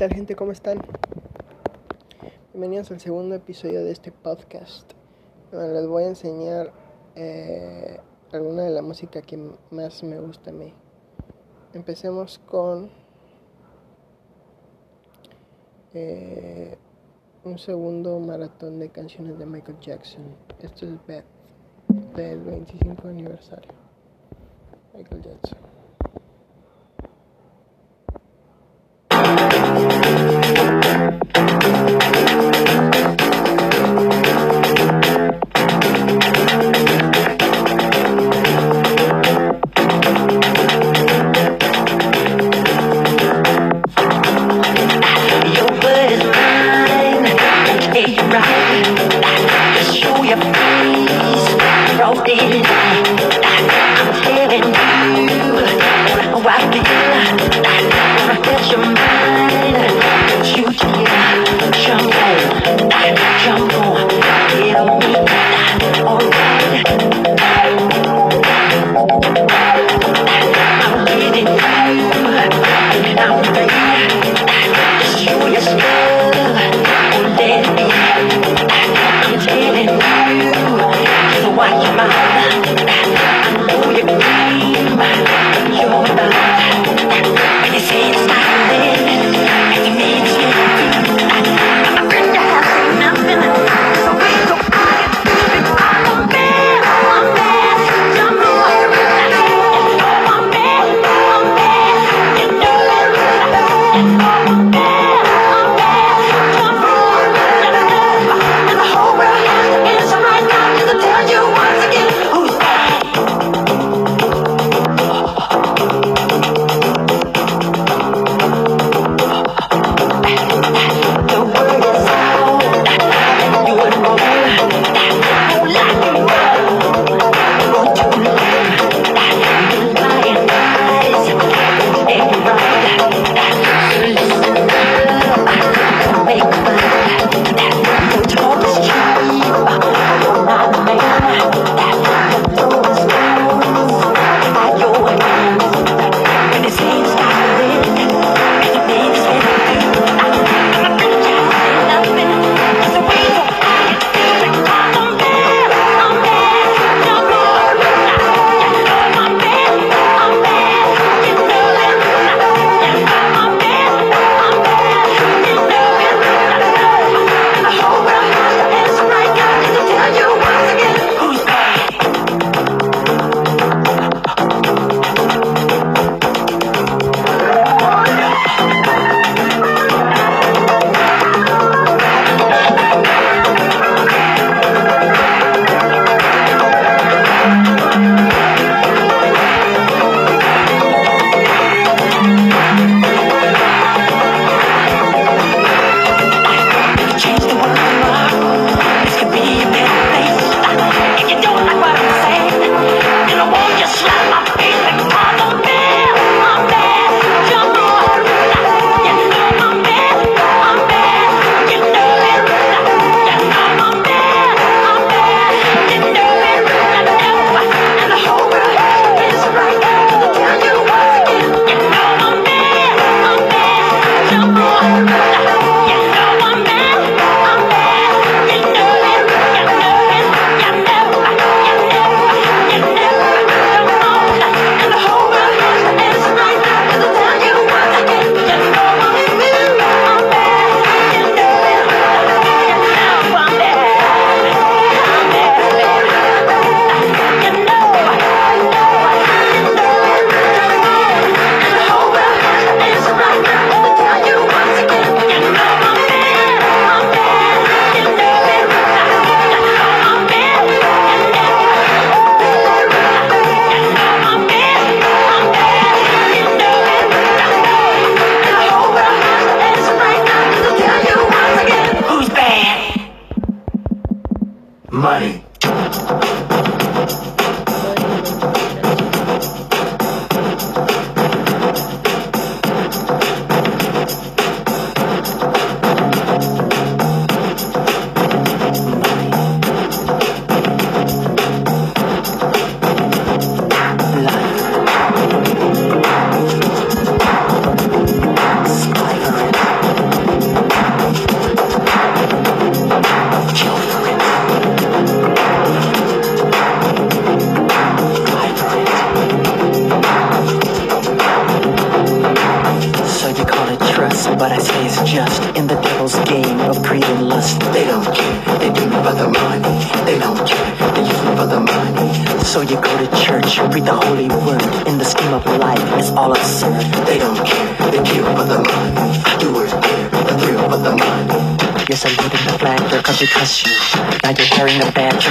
tal gente? ¿Cómo están? Bienvenidos al segundo episodio de este podcast. Bueno, les voy a enseñar eh, alguna de la música que más me gusta a mí. Empecemos con eh, un segundo maratón de canciones de Michael Jackson. Esto es Beth del 25 aniversario. Michael Jackson.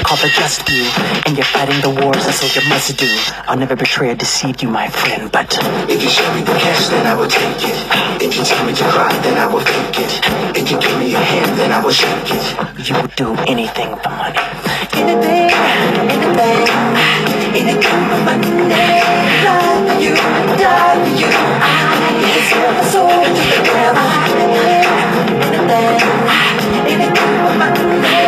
A badge, called the just few. And you're fighting the wars, that's what you must do. I'll never betray or deceive you, my friend, but If you show me the cash, then I will take it. If you tell me to cry, then I will fake it. If you give me a hand, then I will shake it. you would do anything for money. Anything, anything, anything for money. Love for you, die for you. I can sell my soul to the devil. Anything, anything for money.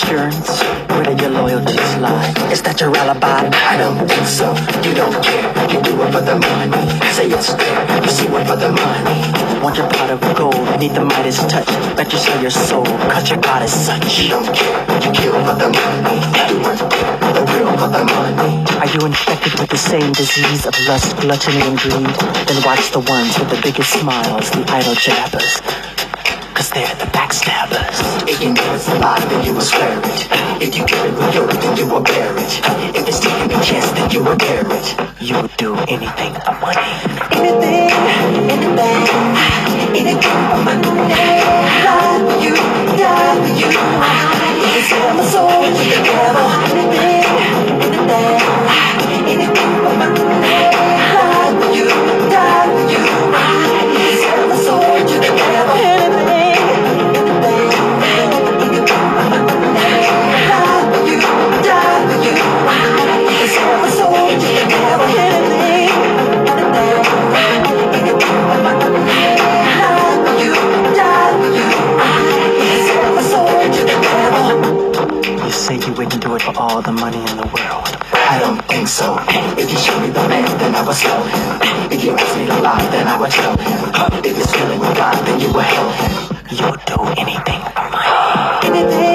Insurance, where do your loyalties lie? Is that your alibi? I don't think so. You don't care. You do it for the money. Say it's there. You see what for the money. Want your pot of gold, need the Midas touch. Bet you sell your soul, cause your God is such. You don't care. You kill for the money. Do it there. The thrill for the money. Are you infected with the same disease of lust, gluttony, and greed? Then watch the ones with the biggest smiles, the idle jabbers. Cause they're the backstabbers. If you know it's a lie, then you will swear it. If you carry with your then you will bear it. If it's taking a chance, then you will dare it. You would do anything for money. Anything, anything, anything for money. Lie for you, die for you. You can sell my soul to the devil. Anything, anything say you wouldn't do it for all the money in the world. I don't think so. If you show me the man, then I will sell him. If you ask me to lie, then I will tell him. If it's feeling with God, then you will help him. You would do anything for money. Anything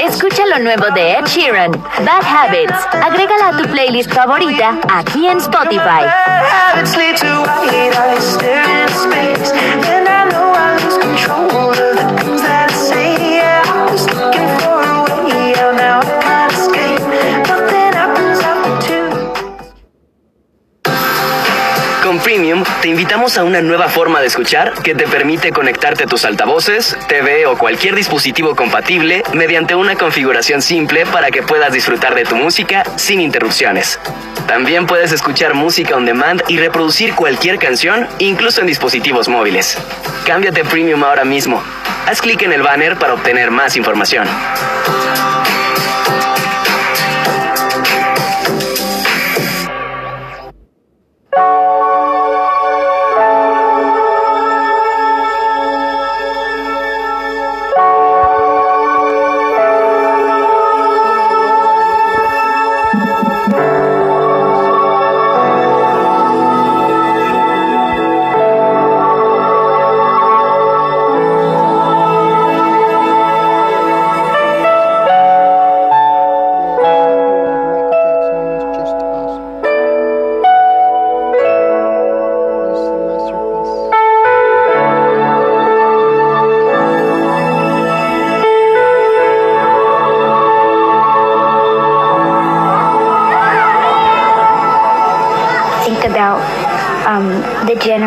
Escucha lo nuevo de Ed Sheeran, Bad Habits. Agrégala a tu playlist favorita aquí en Spotify. Invitamos a una nueva forma de escuchar que te permite conectarte a tus altavoces, TV o cualquier dispositivo compatible mediante una configuración simple para que puedas disfrutar de tu música sin interrupciones. También puedes escuchar música on demand y reproducir cualquier canción, incluso en dispositivos móviles. Cámbiate Premium ahora mismo. Haz clic en el banner para obtener más información.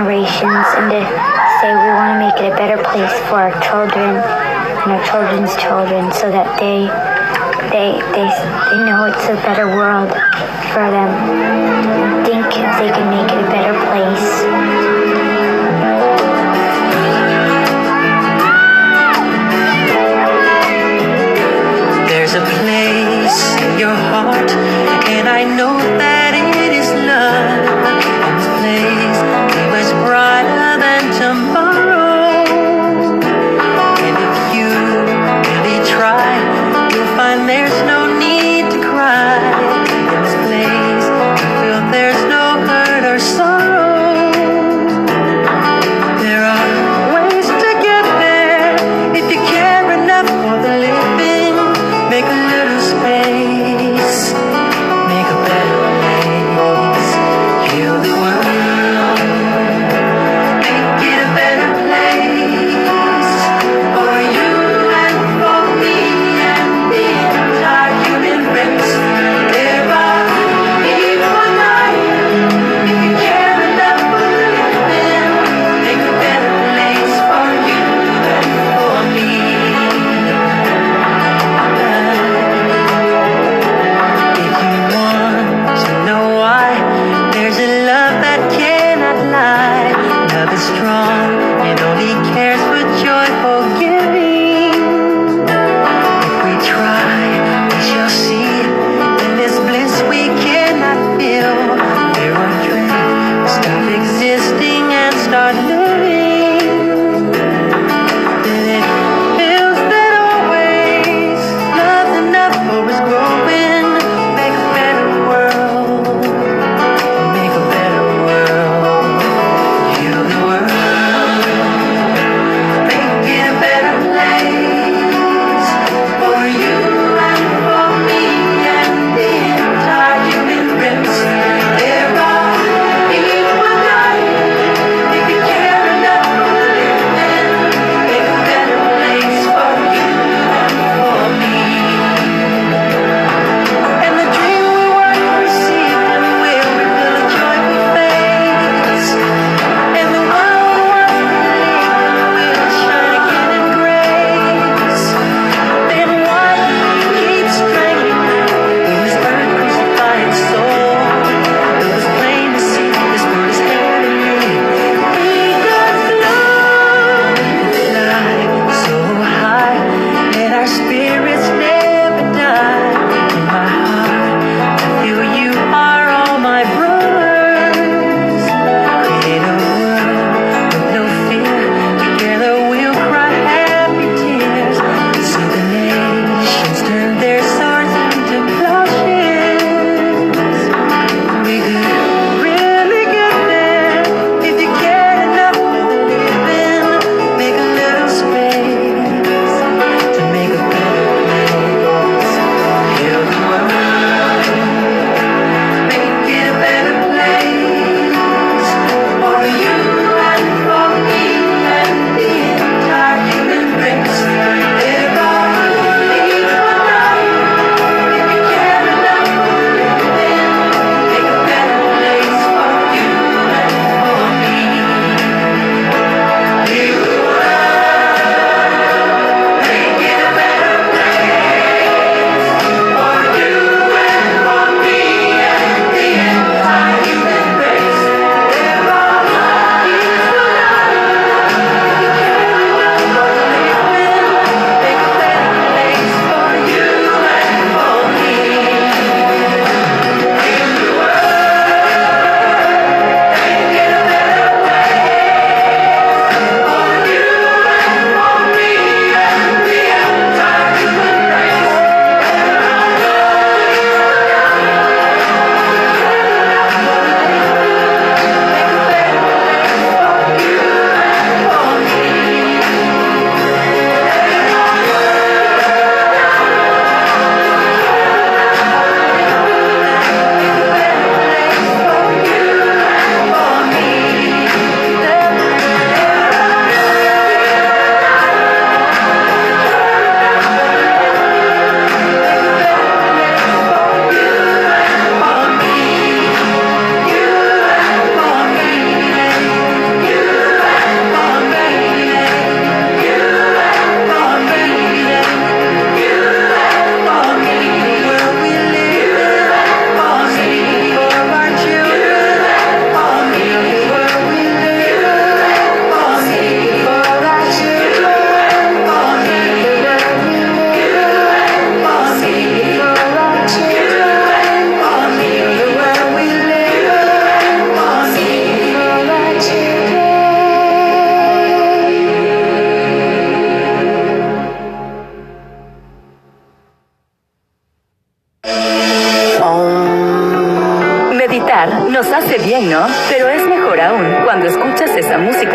Generations and to say we want to make it a better place for our children and our children's children so that they they they, they know it's a better world for them. Think they can make it a better place. There's a place in your heart, and I know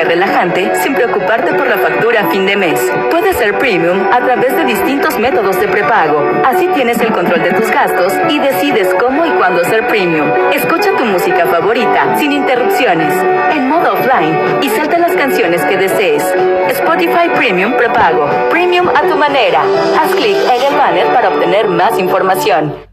relajante sin preocuparte por la factura a fin de mes. Puedes ser premium a través de distintos métodos de prepago. Así tienes el control de tus gastos y decides cómo y cuándo ser premium. Escucha tu música favorita sin interrupciones, en modo offline y salta las canciones que desees. Spotify Premium prepago. Premium a tu manera. Haz clic en el banner para obtener más información.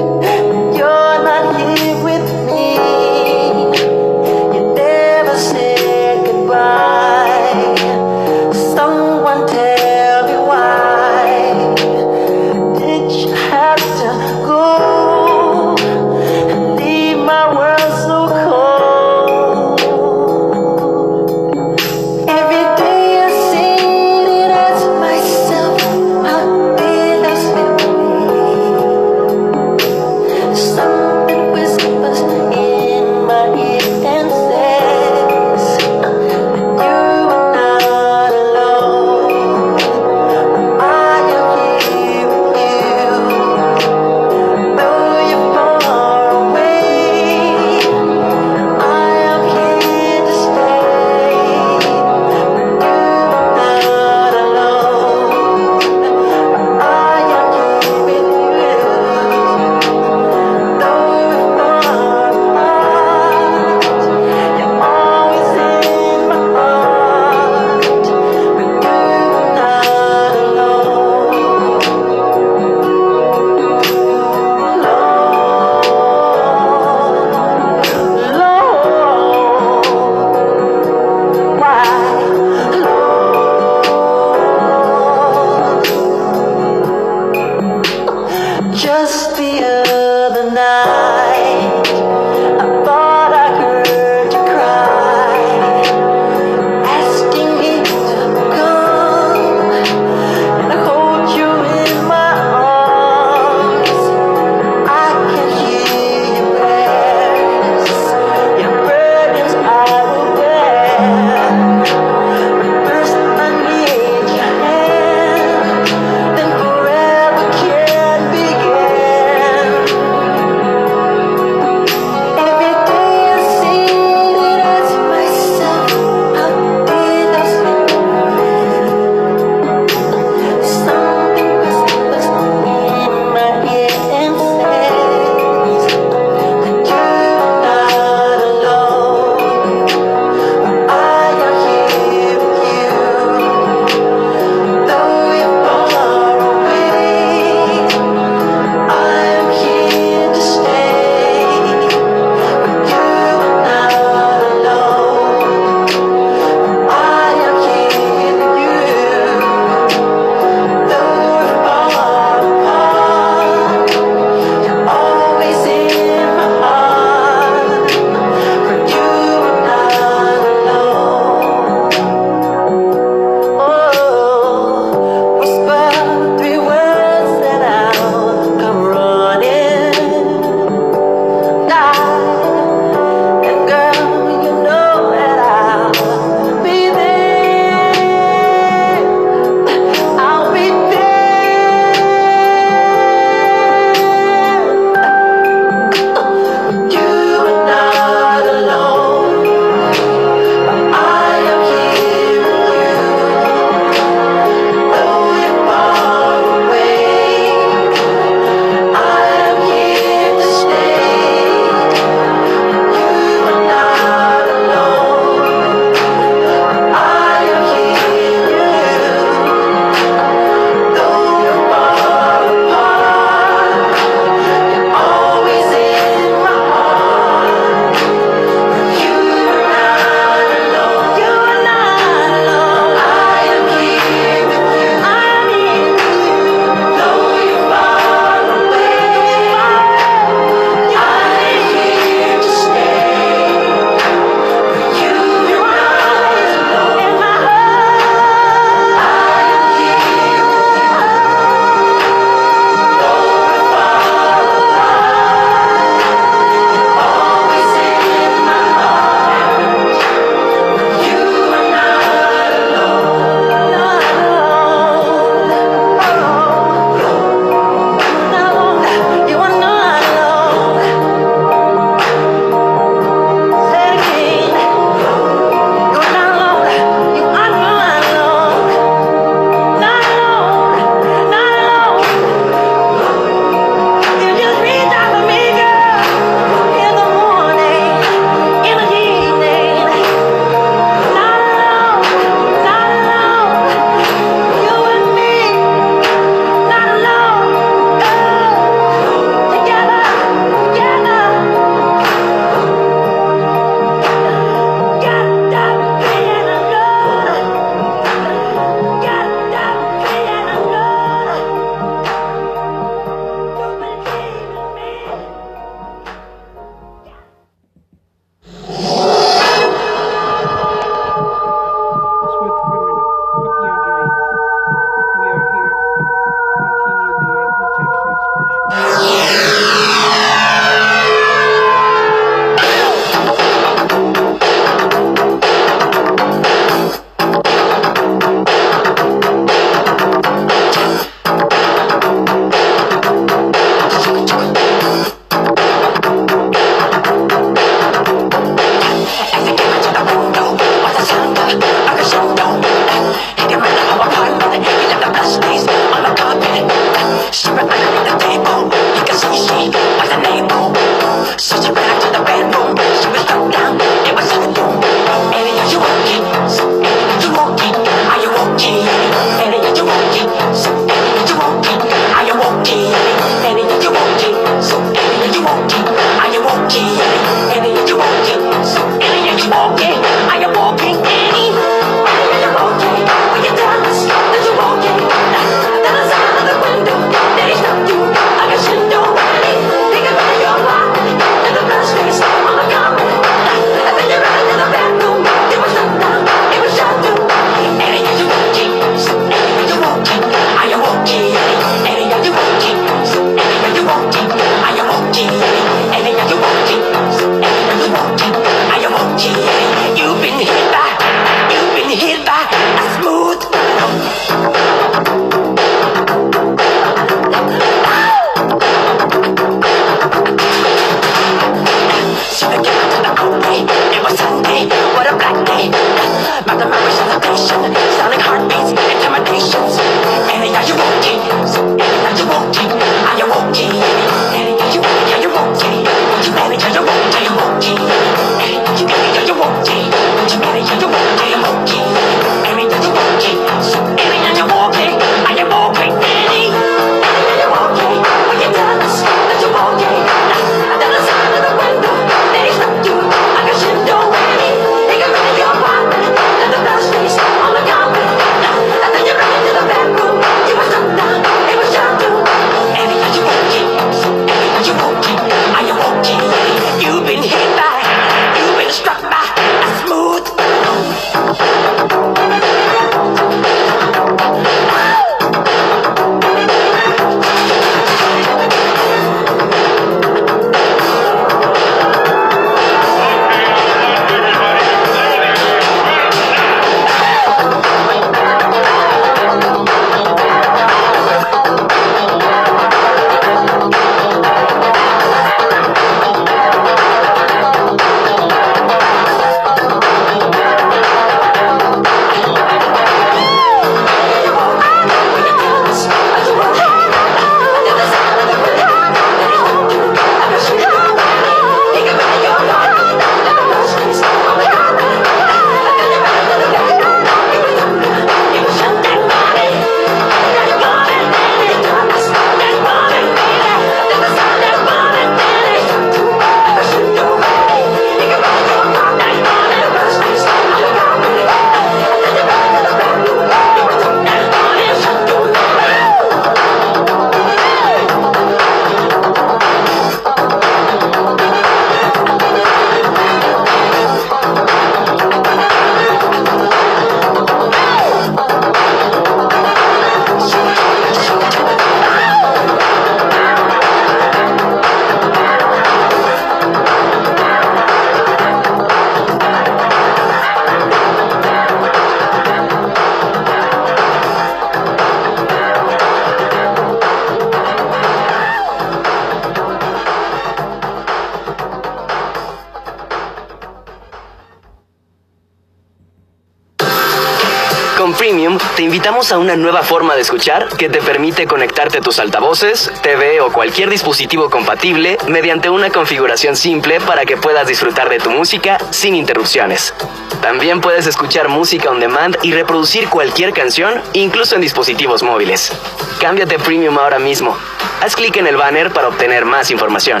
a una nueva forma de escuchar que te permite conectarte a tus altavoces, TV o cualquier dispositivo compatible mediante una configuración simple para que puedas disfrutar de tu música sin interrupciones. También puedes escuchar música on demand y reproducir cualquier canción, incluso en dispositivos móviles. Cámbiate Premium ahora mismo. Haz clic en el banner para obtener más información.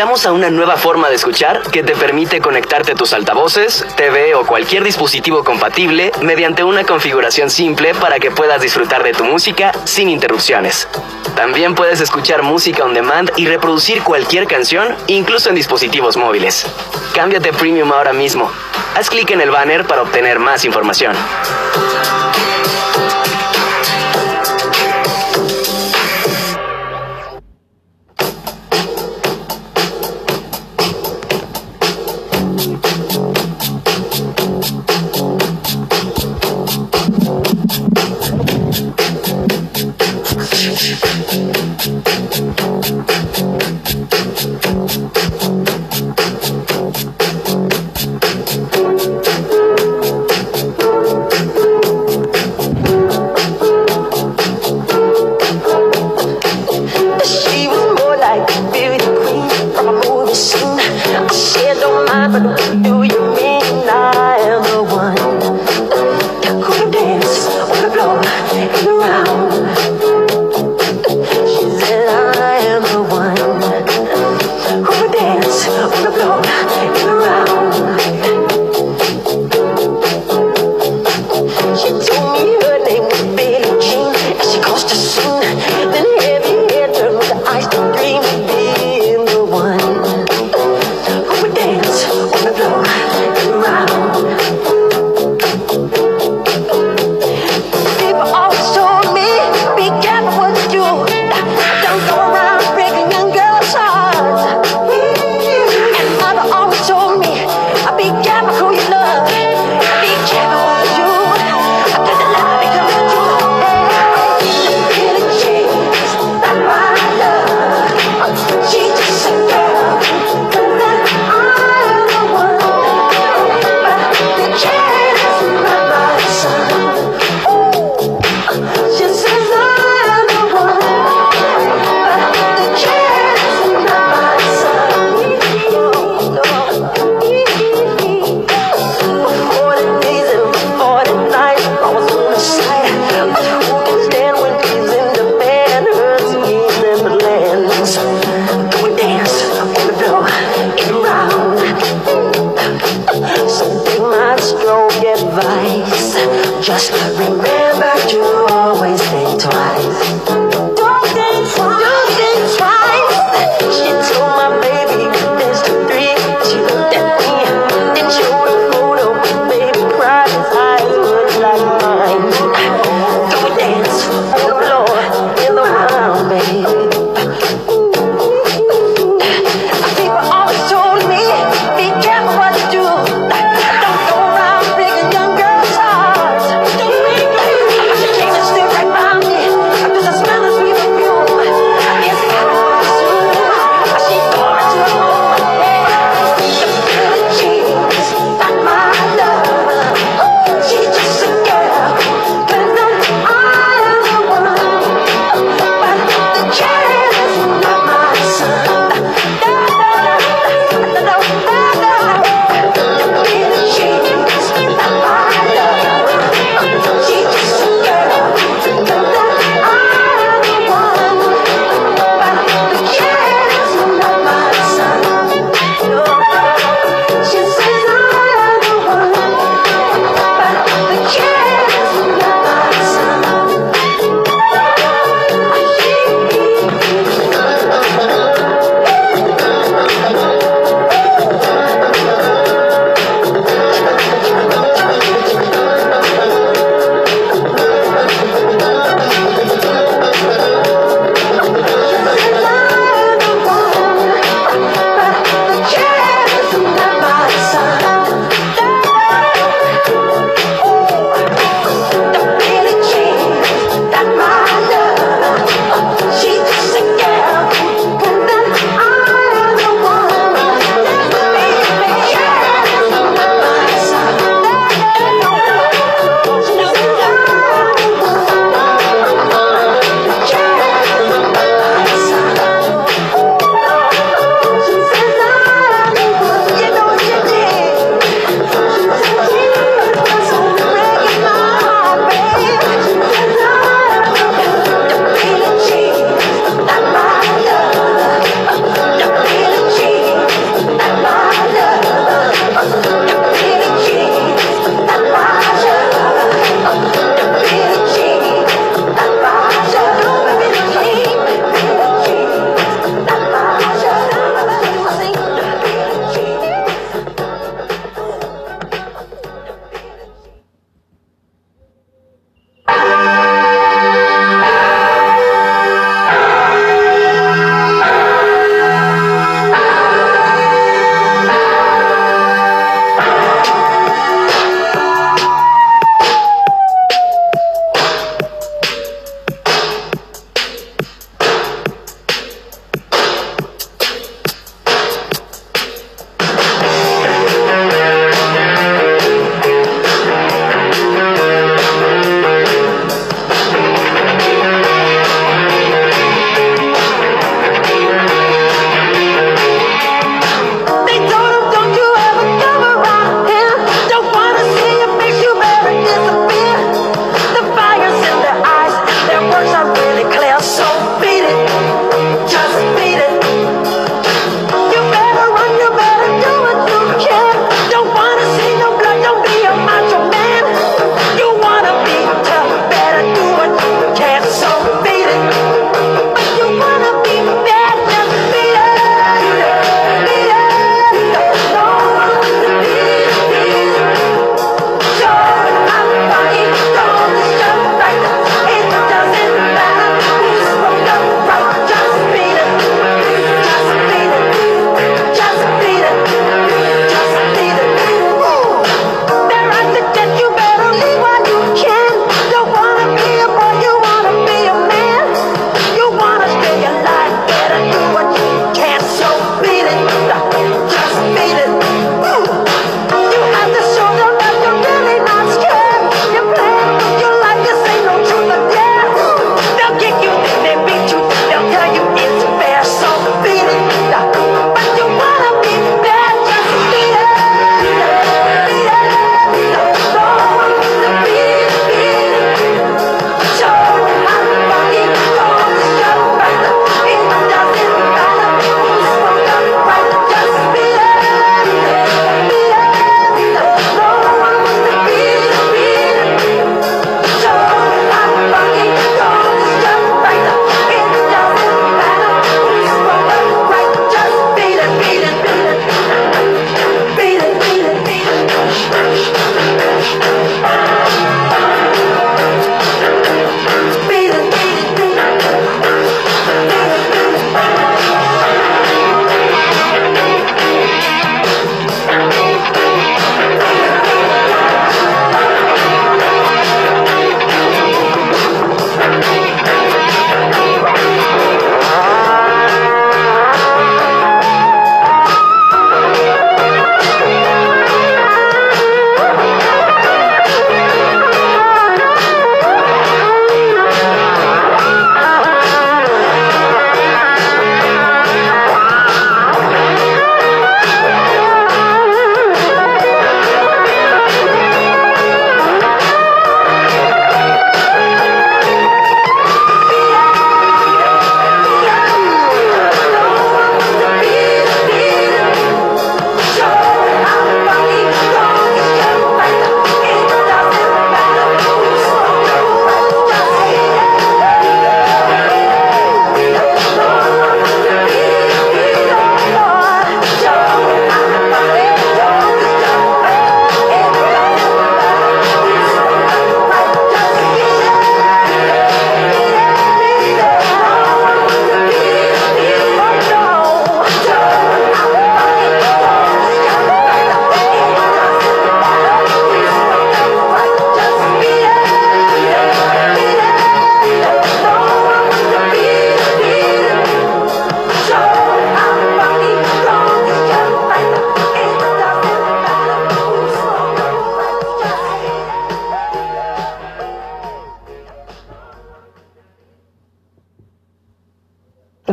invitamos a una nueva forma de escuchar que te permite conectarte tus altavoces, TV o cualquier dispositivo compatible mediante una configuración simple para que puedas disfrutar de tu música sin interrupciones. También puedes escuchar música on demand y reproducir cualquier canción, incluso en dispositivos móviles. Cámbiate Premium ahora mismo. Haz clic en el banner para obtener más información.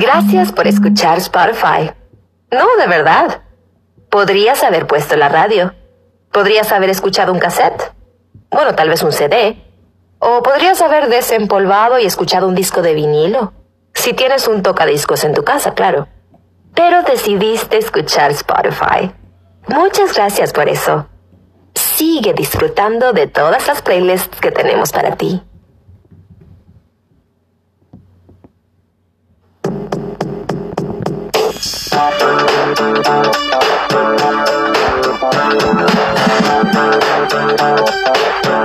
Gracias por escuchar Spotify. No, de verdad. Podrías haber puesto la radio. Podrías haber escuchado un cassette. Bueno, tal vez un CD. O podrías haber desempolvado y escuchado un disco de vinilo. Si tienes un tocadiscos en tu casa, claro. Pero decidiste escuchar Spotify. Muchas gracias por eso. Sigue disfrutando de todas las playlists que tenemos para ti. Thank you.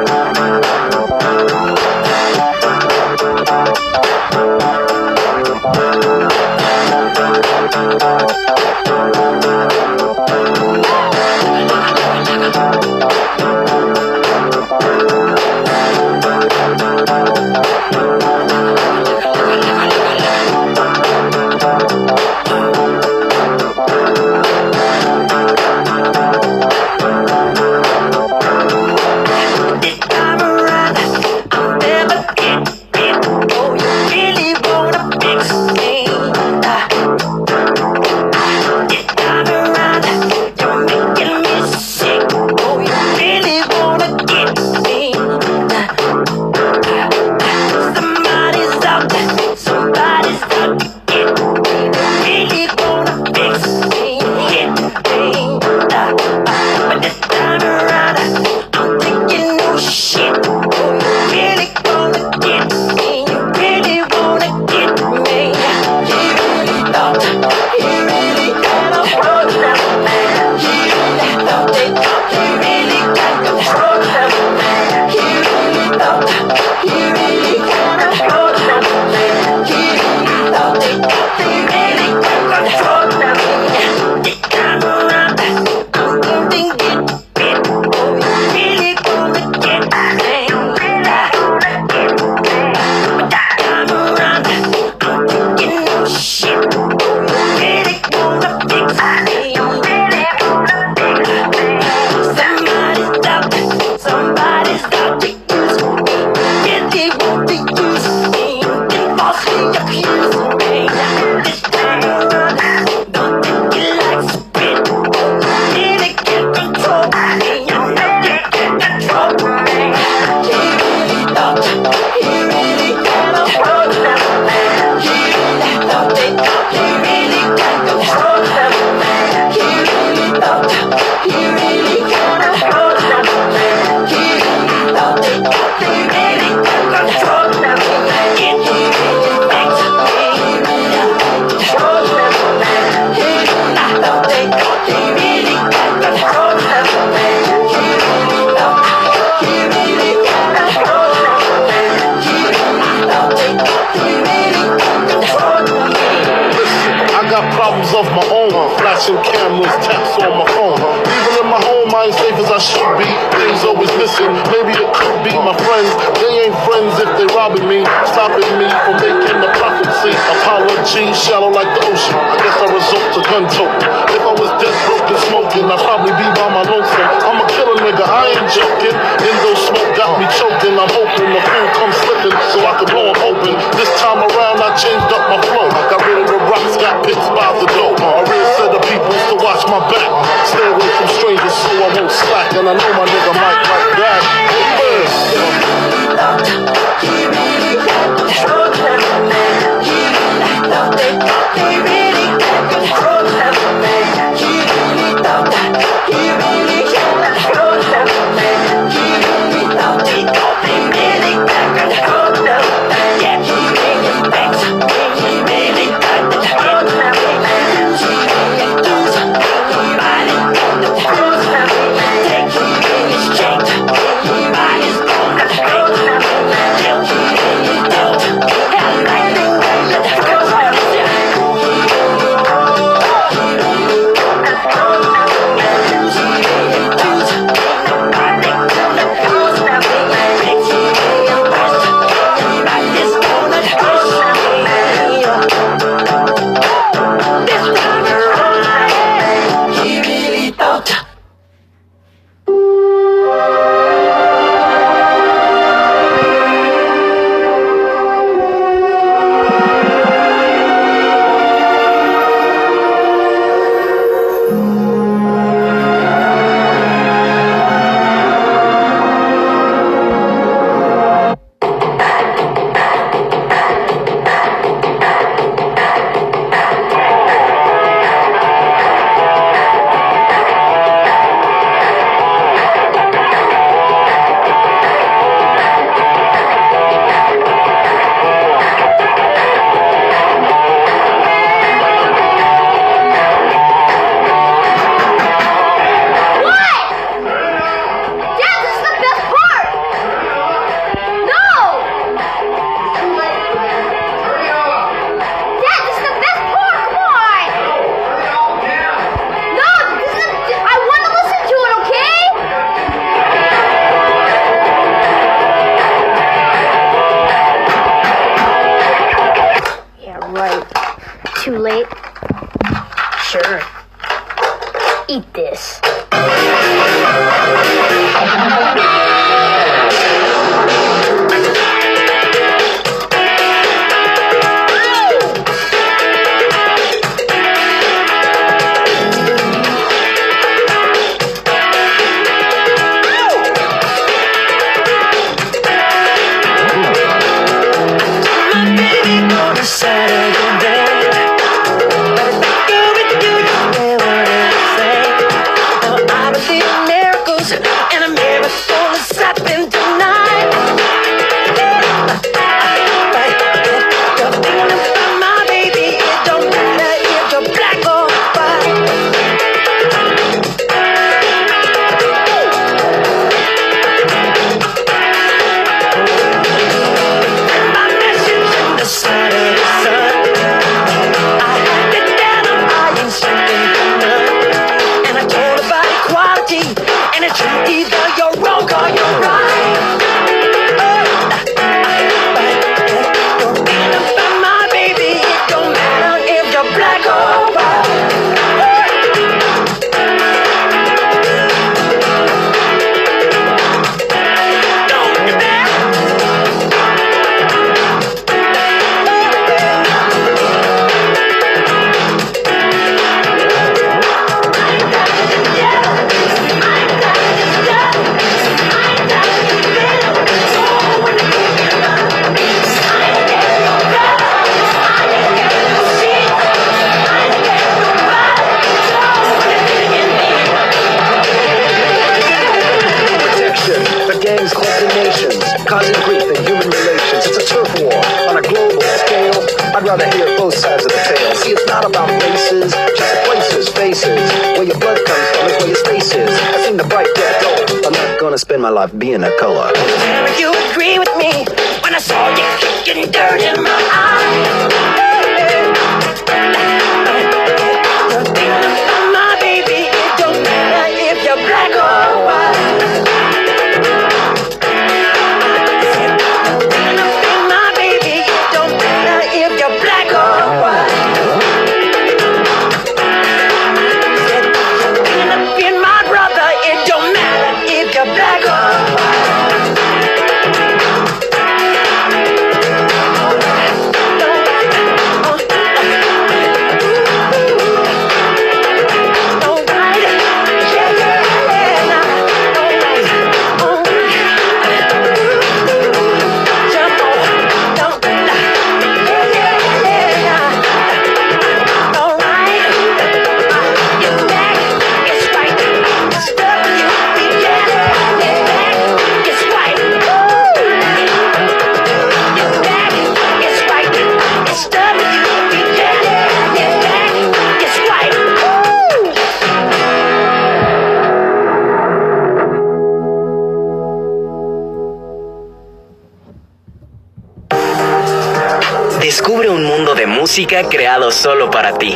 música creado solo para ti.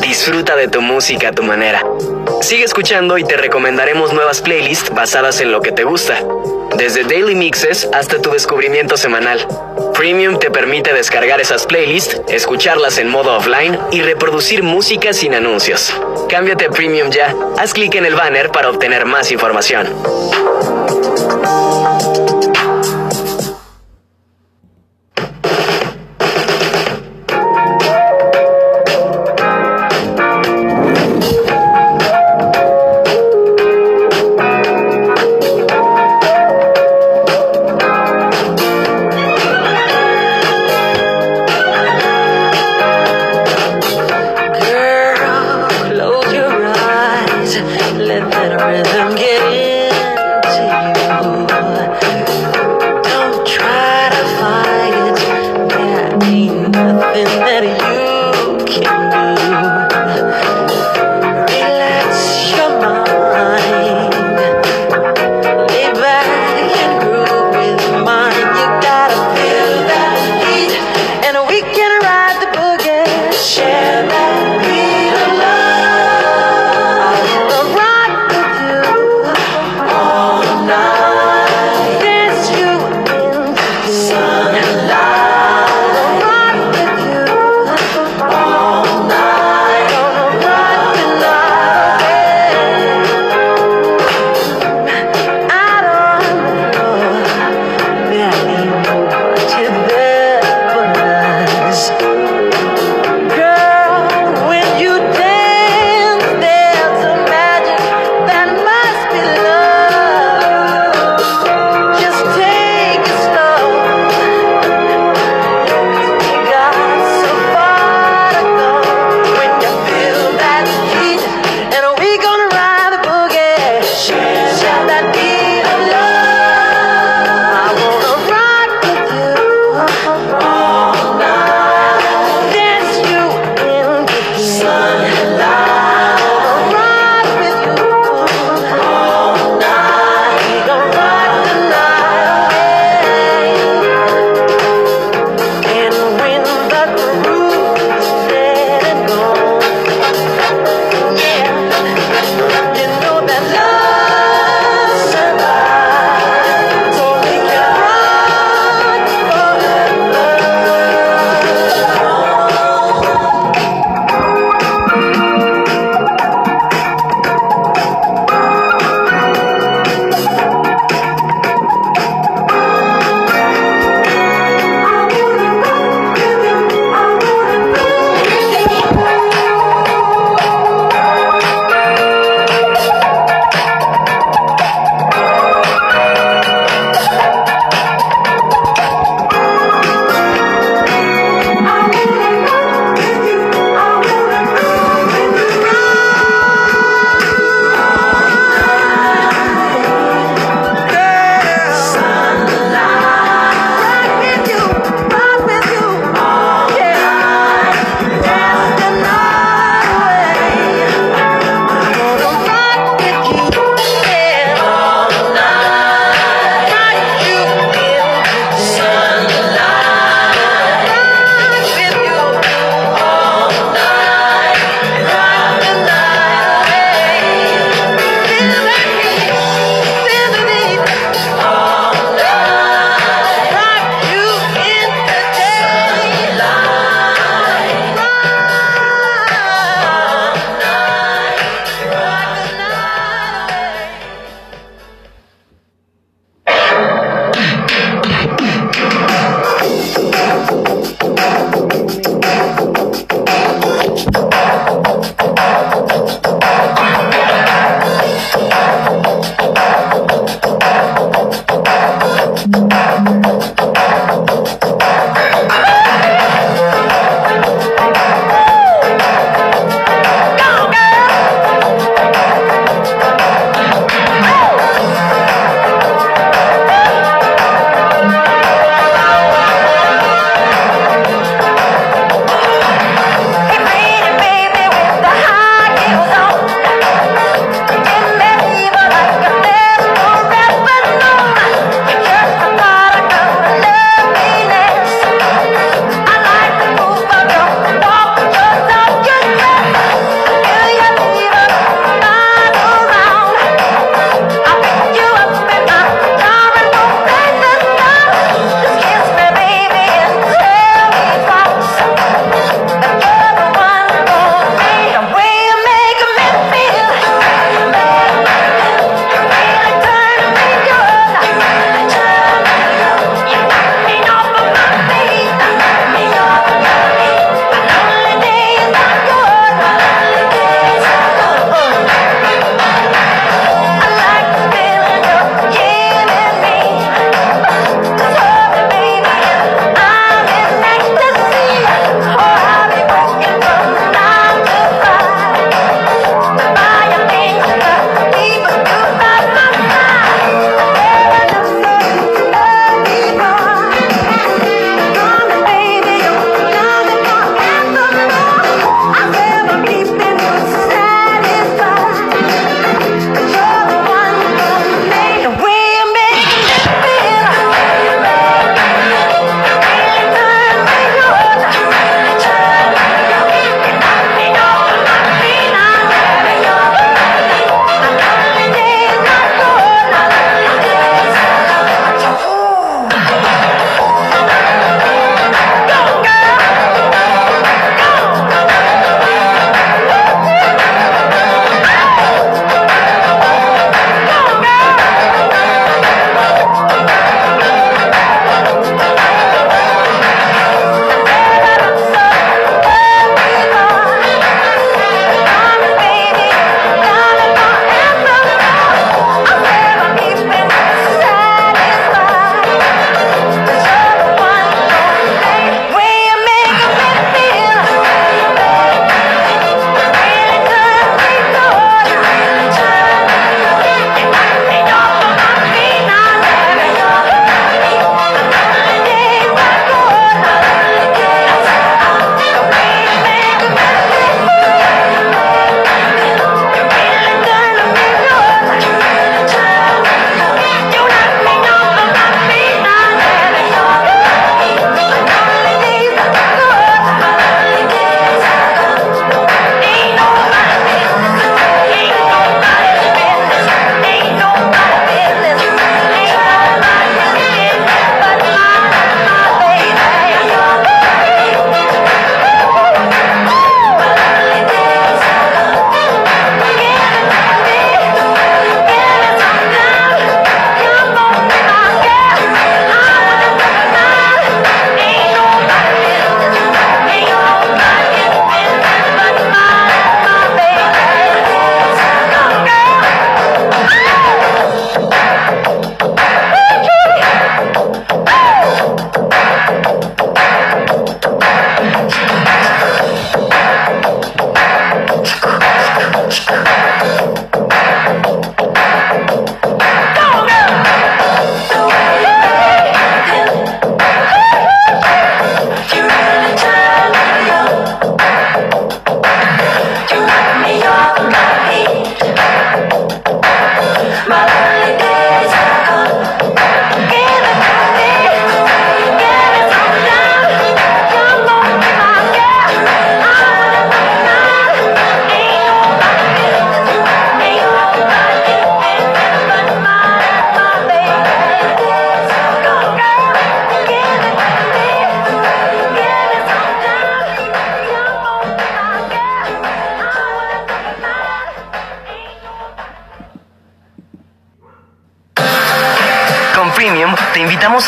Disfruta de tu música a tu manera. Sigue escuchando y te recomendaremos nuevas playlists basadas en lo que te gusta. Desde daily mixes hasta tu descubrimiento semanal. Premium te permite descargar esas playlists, escucharlas en modo offline y reproducir música sin anuncios. Cámbiate a Premium ya. Haz clic en el banner para obtener más información.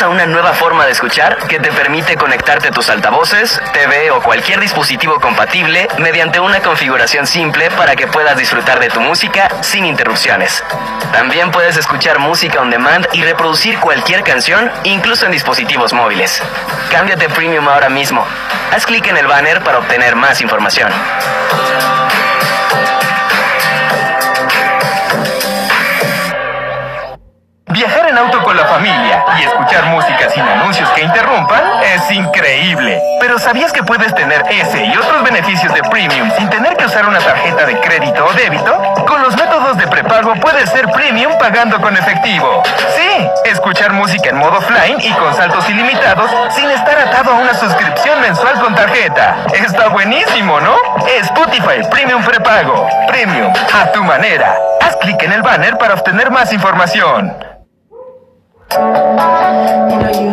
A una nueva forma de escuchar que te permite conectarte a tus altavoces, TV o cualquier dispositivo compatible mediante una configuración simple para que puedas disfrutar de tu música sin interrupciones. También puedes escuchar música on demand y reproducir cualquier canción, incluso en dispositivos móviles. Cámbiate Premium ahora mismo. Haz clic en el banner para obtener más información. Viajar en auto con la familia y escuchar música sin anuncios que interrumpan es increíble. Pero ¿sabías que puedes tener ese y otros beneficios de Premium sin tener que usar una tarjeta de crédito o débito? Con los métodos de prepago puedes ser Premium pagando con efectivo. Sí, escuchar música en modo offline y con saltos ilimitados sin estar atado a una suscripción mensual con tarjeta. Está buenísimo, ¿no? Spotify Premium prepago. Premium, a tu manera. Haz clic en el banner para obtener más información. You know, you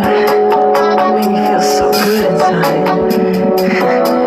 make me feel so good inside.